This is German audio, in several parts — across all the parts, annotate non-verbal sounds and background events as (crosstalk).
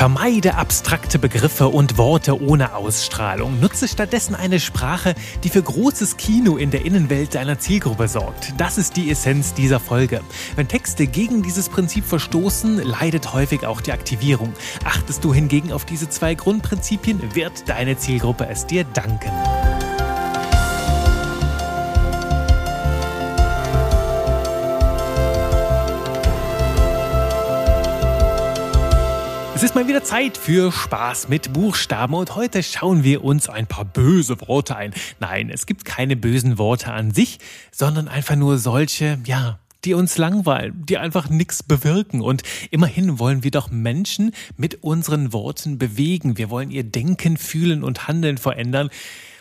Vermeide abstrakte Begriffe und Worte ohne Ausstrahlung. Nutze stattdessen eine Sprache, die für großes Kino in der Innenwelt deiner Zielgruppe sorgt. Das ist die Essenz dieser Folge. Wenn Texte gegen dieses Prinzip verstoßen, leidet häufig auch die Aktivierung. Achtest du hingegen auf diese zwei Grundprinzipien, wird deine Zielgruppe es dir danken. Es ist mal wieder Zeit für Spaß mit Buchstaben und heute schauen wir uns ein paar böse Worte ein. Nein, es gibt keine bösen Worte an sich, sondern einfach nur solche, ja, die uns langweilen, die einfach nichts bewirken. Und immerhin wollen wir doch Menschen mit unseren Worten bewegen. Wir wollen ihr Denken, Fühlen und Handeln verändern.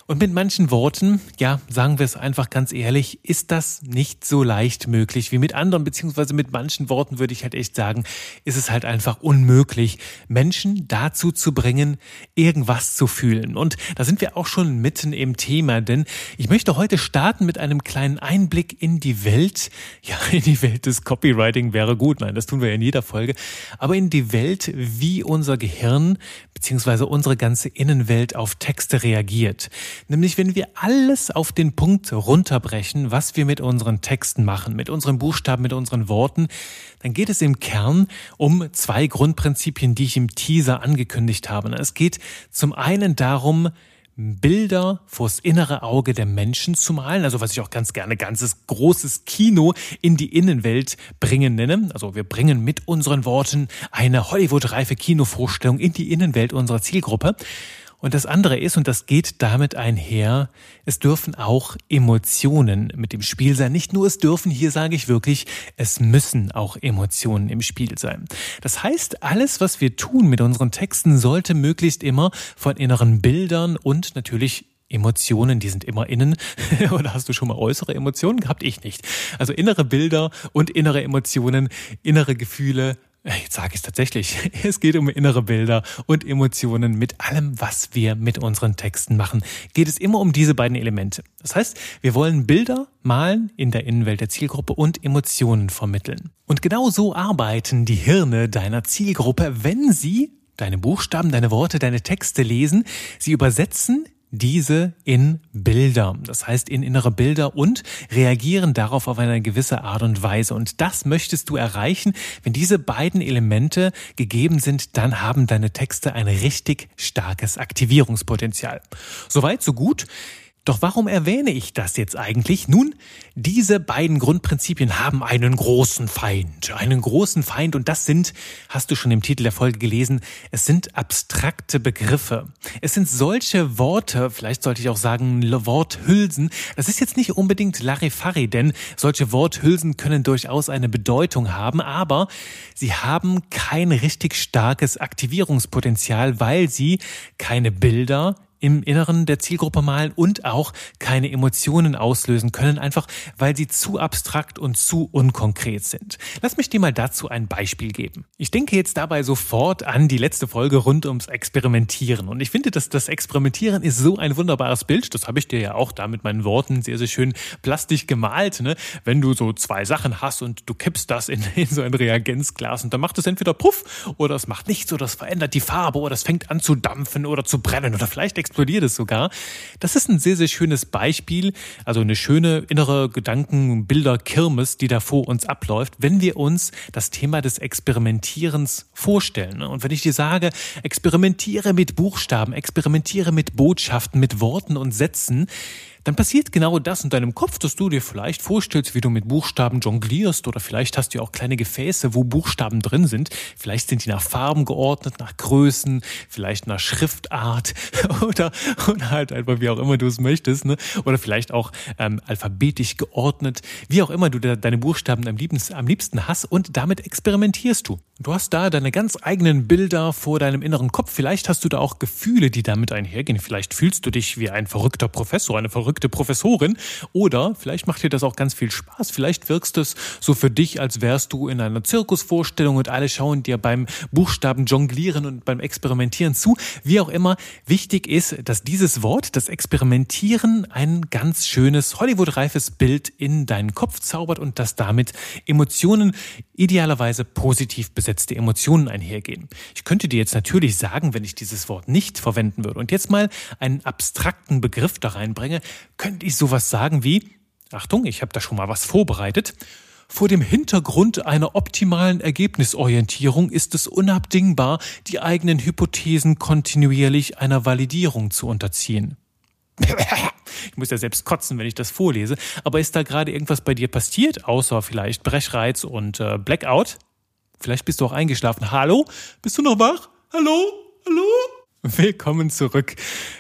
Und mit manchen Worten, ja, sagen wir es einfach ganz ehrlich, ist das nicht so leicht möglich wie mit anderen, beziehungsweise mit manchen Worten würde ich halt echt sagen, ist es halt einfach unmöglich, Menschen dazu zu bringen, irgendwas zu fühlen. Und da sind wir auch schon mitten im Thema, denn ich möchte heute starten mit einem kleinen Einblick in die Welt. Ja, (laughs) in die Welt des Copywriting wäre gut. Nein, das tun wir in jeder Folge. Aber in die Welt, wie unser Gehirn beziehungsweise unsere ganze Innenwelt auf Texte reagiert. Nämlich wenn wir alles auf den Punkt runterbrechen, was wir mit unseren Texten machen, mit unseren Buchstaben, mit unseren Worten, dann geht es im Kern um zwei Grundprinzipien, die ich im Teaser angekündigt habe. Es geht zum einen darum, Bilder vors innere Auge der Menschen zu malen, also was ich auch ganz gerne ganzes großes Kino in die Innenwelt bringen nenne. Also wir bringen mit unseren Worten eine Hollywood-reife Kinovorstellung in die Innenwelt unserer Zielgruppe. Und das andere ist, und das geht damit einher, es dürfen auch Emotionen mit im Spiel sein. Nicht nur es dürfen, hier sage ich wirklich, es müssen auch Emotionen im Spiel sein. Das heißt, alles, was wir tun mit unseren Texten, sollte möglichst immer von inneren Bildern und natürlich Emotionen, die sind immer innen. (laughs) Oder hast du schon mal äußere Emotionen gehabt? Ich nicht. Also innere Bilder und innere Emotionen, innere Gefühle Jetzt sage ich es tatsächlich. (laughs) Es geht um innere Bilder und Emotionen. Mit allem, was wir mit unseren Texten machen, geht es immer um diese beiden Elemente. Das heißt, wir wollen Bilder malen in der Innenwelt der Zielgruppe und Emotionen vermitteln. Und genau so arbeiten die Hirne deiner Zielgruppe, wenn sie deine Buchstaben, deine Worte, deine Texte lesen. Sie übersetzen diese in Bilder, das heißt in innere Bilder und reagieren darauf auf eine gewisse Art und Weise. Und das möchtest du erreichen. Wenn diese beiden Elemente gegeben sind, dann haben deine Texte ein richtig starkes Aktivierungspotenzial. Soweit, so gut. Doch warum erwähne ich das jetzt eigentlich? Nun, diese beiden Grundprinzipien haben einen großen Feind. Einen großen Feind und das sind, hast du schon im Titel der Folge gelesen, es sind abstrakte Begriffe. Es sind solche Worte, vielleicht sollte ich auch sagen Worthülsen. Das ist jetzt nicht unbedingt Larifari, denn solche Worthülsen können durchaus eine Bedeutung haben, aber sie haben kein richtig starkes Aktivierungspotenzial, weil sie keine Bilder, im Inneren der Zielgruppe malen und auch keine Emotionen auslösen können, einfach weil sie zu abstrakt und zu unkonkret sind. Lass mich dir mal dazu ein Beispiel geben. Ich denke jetzt dabei sofort an die letzte Folge rund ums Experimentieren. Und ich finde, dass das Experimentieren ist so ein wunderbares Bild. Das habe ich dir ja auch da mit meinen Worten sehr, sehr schön plastisch gemalt. Ne? Wenn du so zwei Sachen hast und du kippst das in, (laughs) in so ein Reagenzglas und dann macht es entweder Puff oder es macht nichts oder es verändert die Farbe oder es fängt an zu dampfen oder zu brennen oder vielleicht explodiert es sogar. Das ist ein sehr, sehr schönes Beispiel, also eine schöne innere Gedankenbilder-Kirmes, die da vor uns abläuft, wenn wir uns das Thema des Experimentierens vorstellen. Und wenn ich dir sage, experimentiere mit Buchstaben, experimentiere mit Botschaften, mit Worten und Sätzen, dann passiert genau das in deinem Kopf, dass du dir vielleicht vorstellst, wie du mit Buchstaben jonglierst oder vielleicht hast du auch kleine Gefäße, wo Buchstaben drin sind. Vielleicht sind die nach Farben geordnet, nach Größen, vielleicht nach Schriftart (laughs) oder, oder halt einfach wie auch immer du es möchtest, ne? Oder vielleicht auch ähm, alphabetisch geordnet, wie auch immer du deine Buchstaben am liebsten, am liebsten hast und damit experimentierst du. Du hast da deine ganz eigenen Bilder vor deinem inneren Kopf. Vielleicht hast du da auch Gefühle, die damit einhergehen. Vielleicht fühlst du dich wie ein verrückter Professor, eine verrückte verrückte Professorin. Oder vielleicht macht dir das auch ganz viel Spaß. Vielleicht wirkst es so für dich, als wärst du in einer Zirkusvorstellung und alle schauen dir beim Buchstaben jonglieren und beim Experimentieren zu. Wie auch immer, wichtig ist, dass dieses Wort, das Experimentieren, ein ganz schönes Hollywood-reifes Bild in deinen Kopf zaubert und dass damit Emotionen, idealerweise positiv besetzte Emotionen einhergehen. Ich könnte dir jetzt natürlich sagen, wenn ich dieses Wort nicht verwenden würde und jetzt mal einen abstrakten Begriff da reinbringe, könnte ich sowas sagen wie, Achtung, ich habe da schon mal was vorbereitet, vor dem Hintergrund einer optimalen Ergebnisorientierung ist es unabdingbar, die eigenen Hypothesen kontinuierlich einer Validierung zu unterziehen. Ich muss ja selbst kotzen, wenn ich das vorlese. Aber ist da gerade irgendwas bei dir passiert, außer vielleicht Brechreiz und äh, Blackout? Vielleicht bist du auch eingeschlafen. Hallo? Bist du noch wach? Hallo? Hallo? (laughs) Willkommen zurück.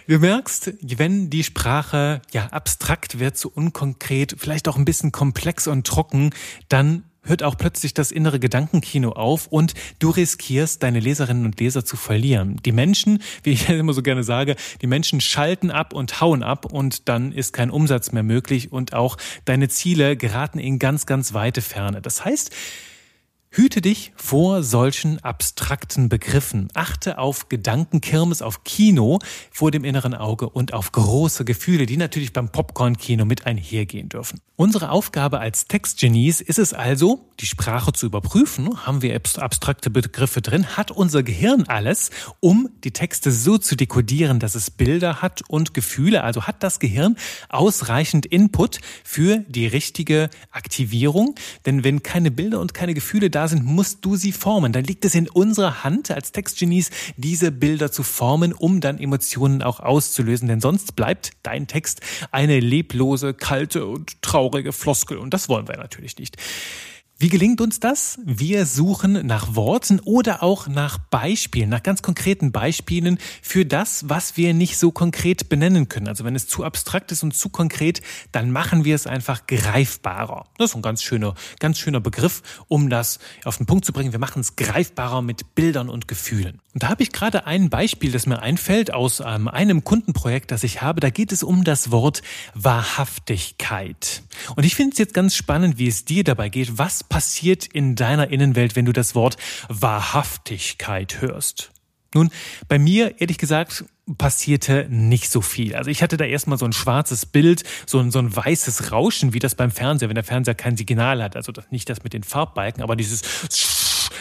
Du merkst, wenn die Sprache ja abstrakt wird, so unkonkret, vielleicht auch ein bisschen komplex und trocken, dann hört auch plötzlich das innere Gedankenkino auf und du riskierst, deine Leserinnen und Leser zu verlieren. Die Menschen, (laughs) wie ich immer so gerne sage, die Menschen schalten ab und hauen ab und dann ist kein Umsatz mehr möglich und auch deine Ziele geraten in ganz, ganz weite Ferne. Das heißt, Hüte dich vor solchen abstrakten Begriffen. Achte auf Gedankenkirmes, auf Kino vor dem inneren Auge und auf große Gefühle, die natürlich beim Popcorn-Kino mit einhergehen dürfen. Unsere Aufgabe als Textgenies ist es also, die Sprache zu überprüfen. Haben wir abstrakte Begriffe drin? Hat unser Gehirn alles, um die Texte so zu dekodieren, dass es Bilder hat und Gefühle? Also hat das Gehirn ausreichend Input für die richtige Aktivierung? Denn wenn keine Bilder und keine Gefühle da sind, musst du sie formen. Dann liegt es in unserer Hand als Textgenies, diese Bilder zu formen, um dann Emotionen auch auszulösen. Denn sonst bleibt dein Text eine leblose, kalte und traurige Floskel. Und das wollen wir natürlich nicht. Wie gelingt uns das? Wir suchen nach Worten oder auch nach Beispielen, nach ganz konkreten Beispielen für das, was wir nicht so konkret benennen können. Also wenn es zu abstrakt ist und zu konkret, dann machen wir es einfach greifbarer. Das ist ein ganz schöner, ganz schöner Begriff, um das auf den Punkt zu bringen. Wir machen es greifbarer mit Bildern und Gefühlen. Und da habe ich gerade ein Beispiel, das mir einfällt aus ähm, einem Kundenprojekt, das ich habe. Da geht es um das Wort Wahrhaftigkeit. Und ich finde es jetzt ganz spannend, wie es dir dabei geht. Was passiert in deiner Innenwelt, wenn du das Wort Wahrhaftigkeit hörst? Nun, bei mir, ehrlich gesagt, passierte nicht so viel. Also ich hatte da erstmal so ein schwarzes Bild, so ein, so ein weißes Rauschen, wie das beim Fernseher, wenn der Fernseher kein Signal hat. Also das, nicht das mit den Farbbalken, aber dieses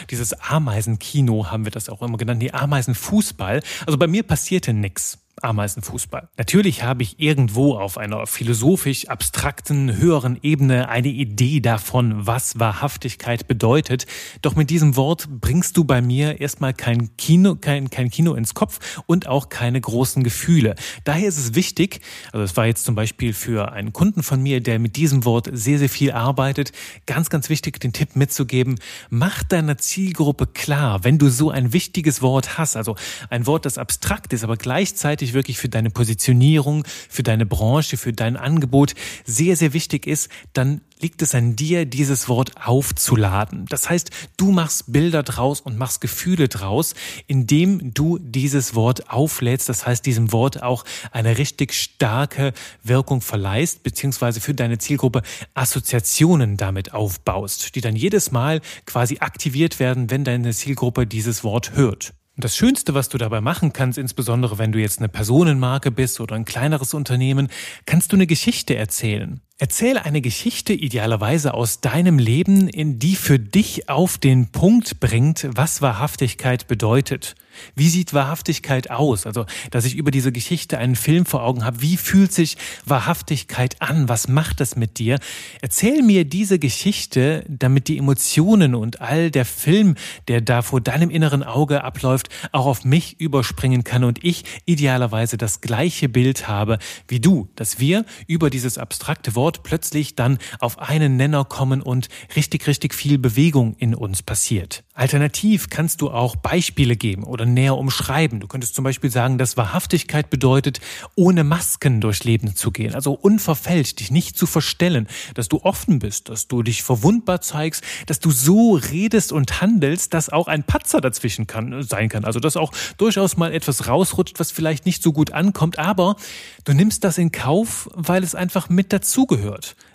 dieses Ameisenkino haben wir das auch immer genannt, die Ameisenfußball. Also bei mir passierte nichts. Ameisenfußball. Natürlich habe ich irgendwo auf einer philosophisch abstrakten, höheren Ebene eine Idee davon, was Wahrhaftigkeit bedeutet. Doch mit diesem Wort bringst du bei mir erstmal kein Kino, kein, kein Kino ins Kopf und auch keine großen Gefühle. Daher ist es wichtig, also es war jetzt zum Beispiel für einen Kunden von mir, der mit diesem Wort sehr, sehr viel arbeitet, ganz, ganz wichtig, den Tipp mitzugeben, mach deiner Zielgruppe klar, wenn du so ein wichtiges Wort hast, also ein Wort, das abstrakt ist, aber gleichzeitig wirklich, wirklich für deine Positionierung, für deine Branche, für dein Angebot sehr, sehr wichtig ist, dann liegt es an dir, dieses Wort aufzuladen. Das heißt, du machst Bilder draus und machst Gefühle draus, indem du dieses Wort auflädst. Das heißt, diesem Wort auch eine richtig starke Wirkung verleihst, beziehungsweise für deine Zielgruppe Assoziationen damit aufbaust, die dann jedes Mal quasi aktiviert werden, wenn deine Zielgruppe dieses Wort hört. Und das Schönste, was du dabei machen kannst, insbesondere wenn du jetzt eine Personenmarke bist oder ein kleineres Unternehmen, kannst du eine Geschichte erzählen. Erzähle eine Geschichte idealerweise aus deinem Leben, in die für dich auf den Punkt bringt, was Wahrhaftigkeit bedeutet. Wie sieht Wahrhaftigkeit aus? Also, dass ich über diese Geschichte einen Film vor Augen habe. Wie fühlt sich Wahrhaftigkeit an? Was macht das mit dir? Erzähl mir diese Geschichte, damit die Emotionen und all der Film, der da vor deinem inneren Auge abläuft, auch auf mich überspringen kann und ich idealerweise das gleiche Bild habe wie du, dass wir über dieses abstrakte Wort Wort plötzlich dann auf einen Nenner kommen und richtig, richtig viel Bewegung in uns passiert. Alternativ kannst du auch Beispiele geben oder näher umschreiben. Du könntest zum Beispiel sagen, dass Wahrhaftigkeit bedeutet, ohne Masken durchs Leben zu gehen, also unverfälscht, dich nicht zu verstellen, dass du offen bist, dass du dich verwundbar zeigst, dass du so redest und handelst, dass auch ein Patzer dazwischen kann, sein kann. Also dass auch durchaus mal etwas rausrutscht, was vielleicht nicht so gut ankommt, aber du nimmst das in Kauf, weil es einfach mit dazugehört.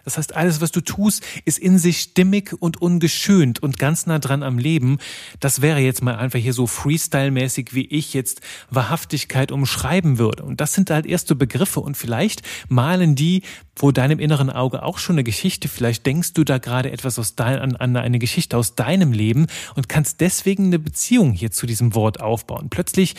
Das heißt, alles, was du tust, ist in sich stimmig und ungeschönt und ganz nah dran am Leben. Das wäre jetzt mal einfach hier so Freestyle-mäßig, wie ich jetzt Wahrhaftigkeit umschreiben würde. Und das sind halt erste Begriffe und vielleicht malen die vor deinem inneren Auge auch schon eine Geschichte. Vielleicht denkst du da gerade etwas aus dein, an, an eine Geschichte aus deinem Leben und kannst deswegen eine Beziehung hier zu diesem Wort aufbauen. Plötzlich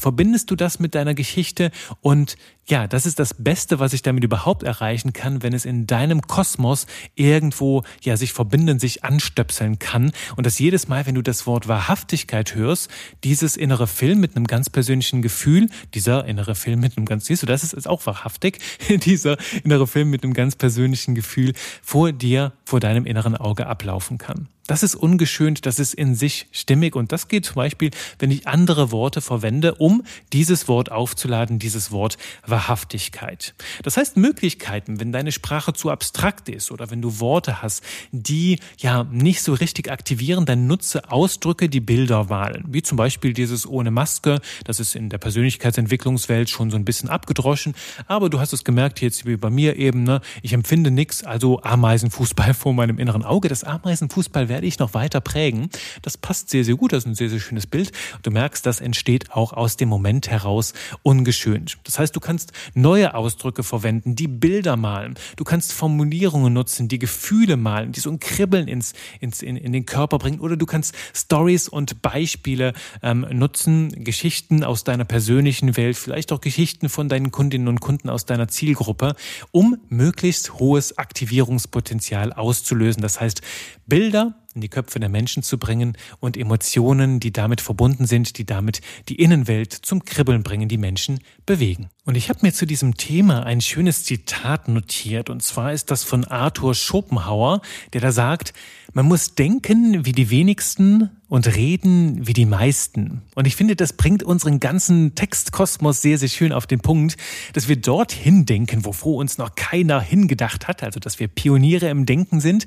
verbindest du das mit deiner Geschichte und ja, das ist das Beste, was ich damit überhaupt erreichen kann, wenn es in deinem Kosmos irgendwo ja sich verbinden, sich anstöpseln kann und dass jedes Mal, wenn du das Wort Wahrhaftigkeit hörst, dieses innere Film mit einem ganz persönlichen Gefühl, dieser innere Film mit einem ganz, siehst du, das ist, ist auch wahrhaftig, (laughs) dieser innere Film mit einem ganz persönlichen Gefühl vor dir, vor deinem inneren Auge ablaufen kann. Das ist ungeschönt, das ist in sich stimmig und das geht zum Beispiel, wenn ich andere Worte verwende, um dieses Wort aufzuladen, dieses Wort Wahrhaftigkeit. Das heißt Möglichkeiten, wenn deine Sprache zu abstrakt ist oder wenn du Worte hast, die ja nicht so richtig aktivieren, dann nutze Ausdrücke, die Bilder wahlen. Wie zum Beispiel dieses ohne Maske, das ist in der Persönlichkeitsentwicklungswelt schon so ein bisschen abgedroschen, aber du hast es gemerkt jetzt wie bei mir eben, ne? ich empfinde nichts, also Ameisenfußball (laughs) vor meinem inneren Auge. Das Ameisenfußball werde ich noch weiter prägen. Das passt sehr, sehr gut. Das ist ein sehr, sehr schönes Bild. Du merkst, das entsteht auch aus dem Moment heraus ungeschönt. Das heißt, du kannst neue Ausdrücke verwenden, die Bilder malen. Du kannst Formulierungen nutzen, die Gefühle malen, die so ein Kribbeln ins, ins, in, in den Körper bringen. Oder du kannst Stories und Beispiele ähm, nutzen, Geschichten aus deiner persönlichen Welt, vielleicht auch Geschichten von deinen Kundinnen und Kunden aus deiner Zielgruppe, um möglichst hohes Aktivierungspotenzial auszulösen. Das heißt, Bilder in die Köpfe der Menschen zu bringen und Emotionen, die damit verbunden sind, die damit die Innenwelt zum Kribbeln bringen, die Menschen bewegen. Und ich habe mir zu diesem Thema ein schönes Zitat notiert, und zwar ist das von Arthur Schopenhauer, der da sagt, man muss denken wie die wenigsten und reden wie die meisten. Und ich finde, das bringt unseren ganzen Textkosmos sehr, sehr schön auf den Punkt, dass wir dorthin denken, wovor uns noch keiner hingedacht hat, also dass wir Pioniere im Denken sind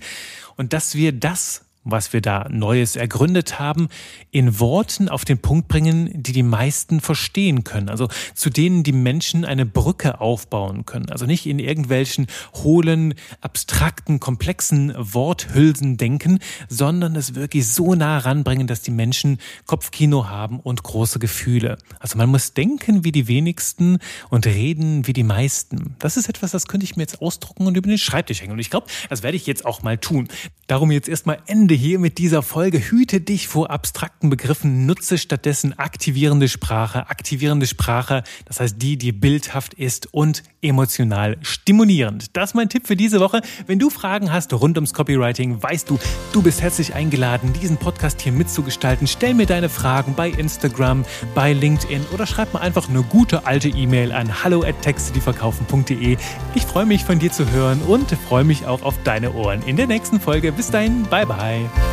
und dass wir das was wir da Neues ergründet haben, in Worten auf den Punkt bringen, die die meisten verstehen können. Also zu denen die Menschen eine Brücke aufbauen können. Also nicht in irgendwelchen hohlen, abstrakten, komplexen Worthülsen denken, sondern es wirklich so nah ranbringen, dass die Menschen Kopfkino haben und große Gefühle. Also man muss denken wie die wenigsten und reden wie die meisten. Das ist etwas, das könnte ich mir jetzt ausdrucken und über den Schreibtisch hängen. Und ich glaube, das werde ich jetzt auch mal tun. Darum jetzt erstmal Ende Ende hier mit dieser Folge. Hüte dich vor abstrakten Begriffen, nutze stattdessen aktivierende Sprache. Aktivierende Sprache, das heißt die, die bildhaft ist und emotional stimulierend. Das ist mein Tipp für diese Woche. Wenn du Fragen hast rund ums Copywriting, weißt du, du bist herzlich eingeladen, diesen Podcast hier mitzugestalten. Stell mir deine Fragen bei Instagram, bei LinkedIn oder schreib mir einfach eine gute alte E-Mail an hallo at textedieverkaufen.de. Ich freue mich von dir zu hören und freue mich auch auf deine Ohren in der nächsten Folge. Bis dahin, bye bye.